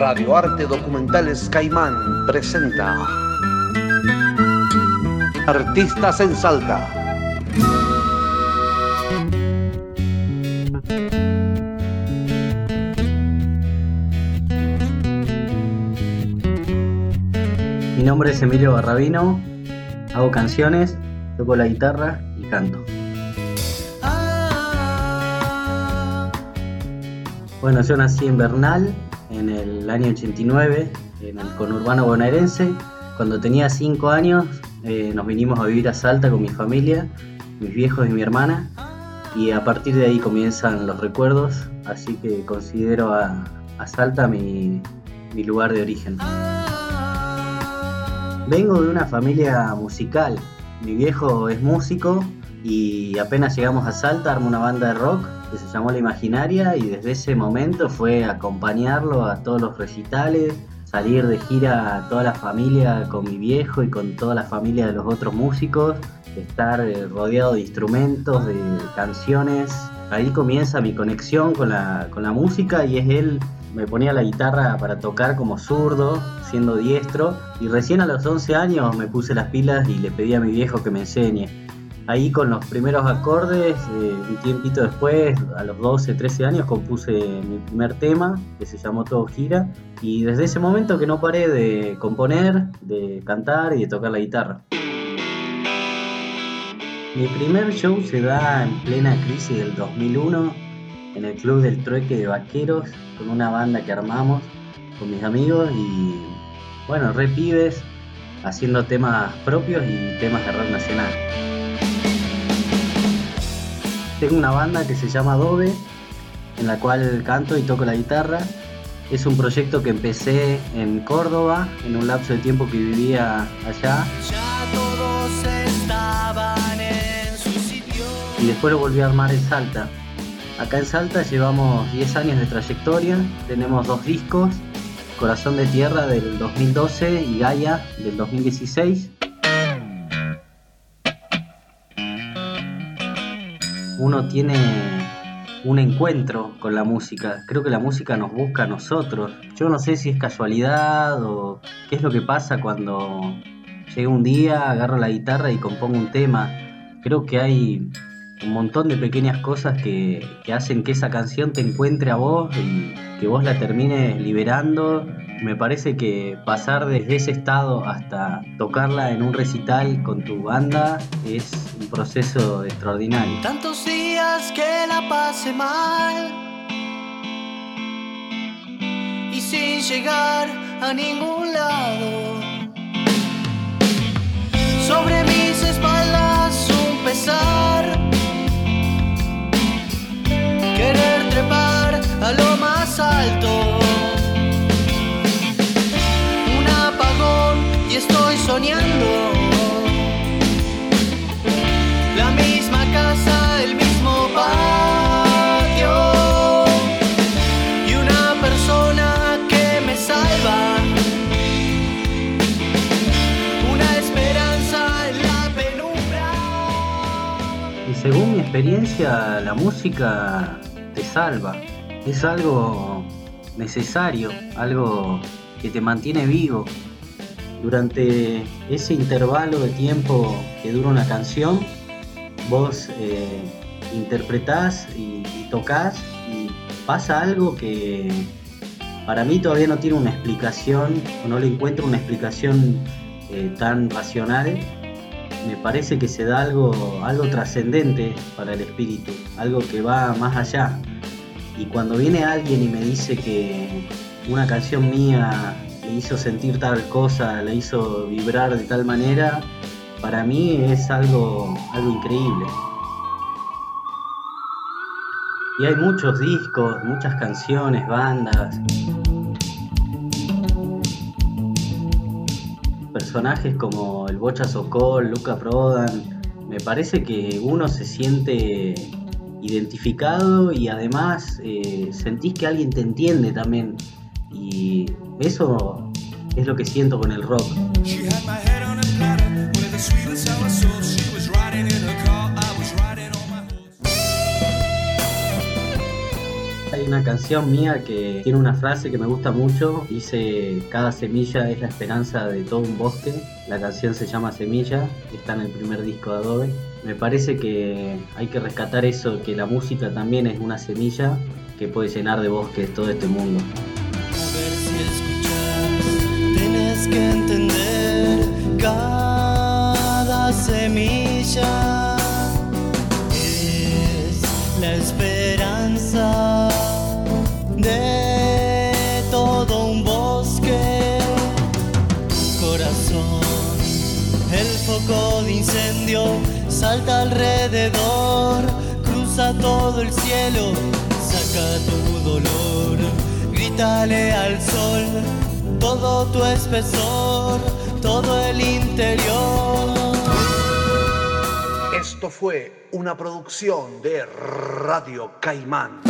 Radio Arte Documentales Caimán presenta Artistas en Salta. Mi nombre es Emilio Barrabino, hago canciones, toco la guitarra y canto. Bueno, yo nací en Bernal en el año 89, en el conurbano bonaerense. Cuando tenía 5 años eh, nos vinimos a vivir a Salta con mi familia, mis viejos y mi hermana. Y a partir de ahí comienzan los recuerdos, así que considero a, Salta mi, mi lugar de origen. Vengo de una familia musical. Mi viejo es músico y apenas llegamos a Salta armó una banda de rock que se llamó La Imaginaria y desde ese momento fue acompañarlo a todos los recitales, salir de gira a toda la familia con mi viejo y con toda la familia de los otros músicos, estar eh, rodeado de instrumentos, de canciones. Ahí comienza mi conexión con la, con la música y es él me ponía la guitarra para tocar como zurdo, siendo diestro, y recién a los 11 años me puse las pilas y le pedí a mi viejo que me enseñe ahí con los primeros acordes, eh, un tiempito después, a los 12, 13 años, compuse mi primer tema, que se llamó Todo Gira, y desde ese momento que no paré de componer, de cantar y de tocar la guitarra. Mi primer show se da en plena crisis del 2001, en el Club del Trueque de Vaqueros, con una banda que armamos con mis amigos y, bueno, re pibes, haciendo temas propios y temas de rock nacional. Tengo una banda que se llama Adobe, en la cual canto y toco la guitarra. Es un proyecto que empecé en Córdoba, en un lapso de tiempo que vivía allá. Y después lo volví a armar en Salta. Acá en Salta llevamos 10 años de trayectoria, tenemos dos discos, Corazón de Tierra del 2012 y Gaia del 2016. Uno tiene un encuentro con la música. Creo que la música nos busca a nosotros. Yo no sé si es casualidad o qué es lo que pasa cuando llega un día, agarro la guitarra y compongo un tema. Creo que hay un montón de pequeñas cosas que, que hacen que esa canción te encuentre a vos y que vos la termines liberando me parece que pasar desde ese estado hasta tocarla en un recital con tu banda es un proceso extraordinario. Tantos días que la pase mal y sin llegar a ningún lado. Sobre mis espaldas un pesar, según mi experiencia, la música te salva. Es algo necesario, algo que te mantiene vivo. Durante ese intervalo de tiempo que dura una canción, vos eh, interpretás y, tocas y pasa algo que para mí todavía no tiene una explicación o no le encuentro una explicación eh, tan racional. Me parece que se da algo, algo trascendente para el espíritu, algo que va más allá. Y cuando viene alguien y me dice que una canción mía le hizo sentir tal cosa, le hizo vibrar de tal manera, para mí es algo, algo increíble. Y hay muchos discos, muchas canciones, bandas, personajes como el Bocha Sokol, Luca Prodan. Me parece que uno se siente identificado y además eh, sentís que alguien te entiende también. Y eso es lo que siento con el rock. Hay una canción mía que tiene una frase que me gusta mucho. Dice, cada semilla es la esperanza de todo un bosque. La canción se llama Semilla, está en el primer disco de Adobe. Me parece que hay que rescatar eso, que la música también es una semilla que puede llenar de bosques todo este mundo. A ver si escuchas, foco de incendio salta alrededor, cruza todo el cielo, saca tu dolor, grítale al sol, todo tu espesor, todo el interior. Esto fue una producción de Radio Caimán.